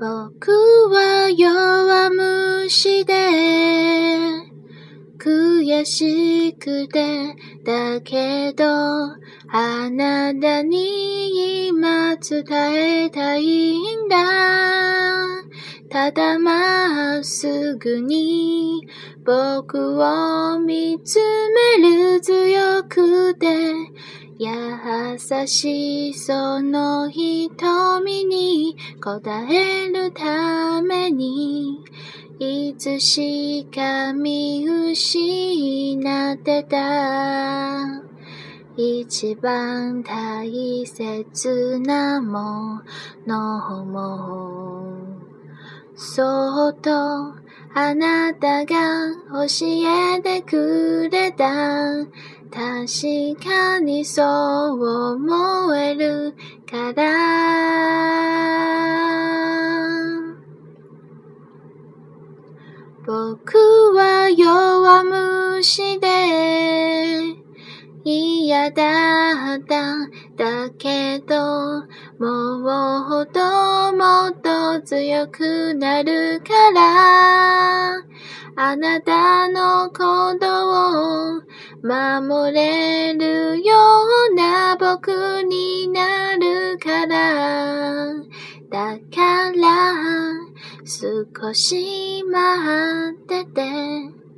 僕は弱虫で悔しくてだけどあなたに今伝えたいんだ。ただまっすぐに僕を見つめる強くて優しいその瞳に答えるためにいつしか見失ってた。一番大切なものもそっとあなたが教えてくれた。確かにそう思えるから。僕は弱虫で嫌だっただけどもっと強くなるからあなたのことを守れるような僕になるから。だから少し待ってて。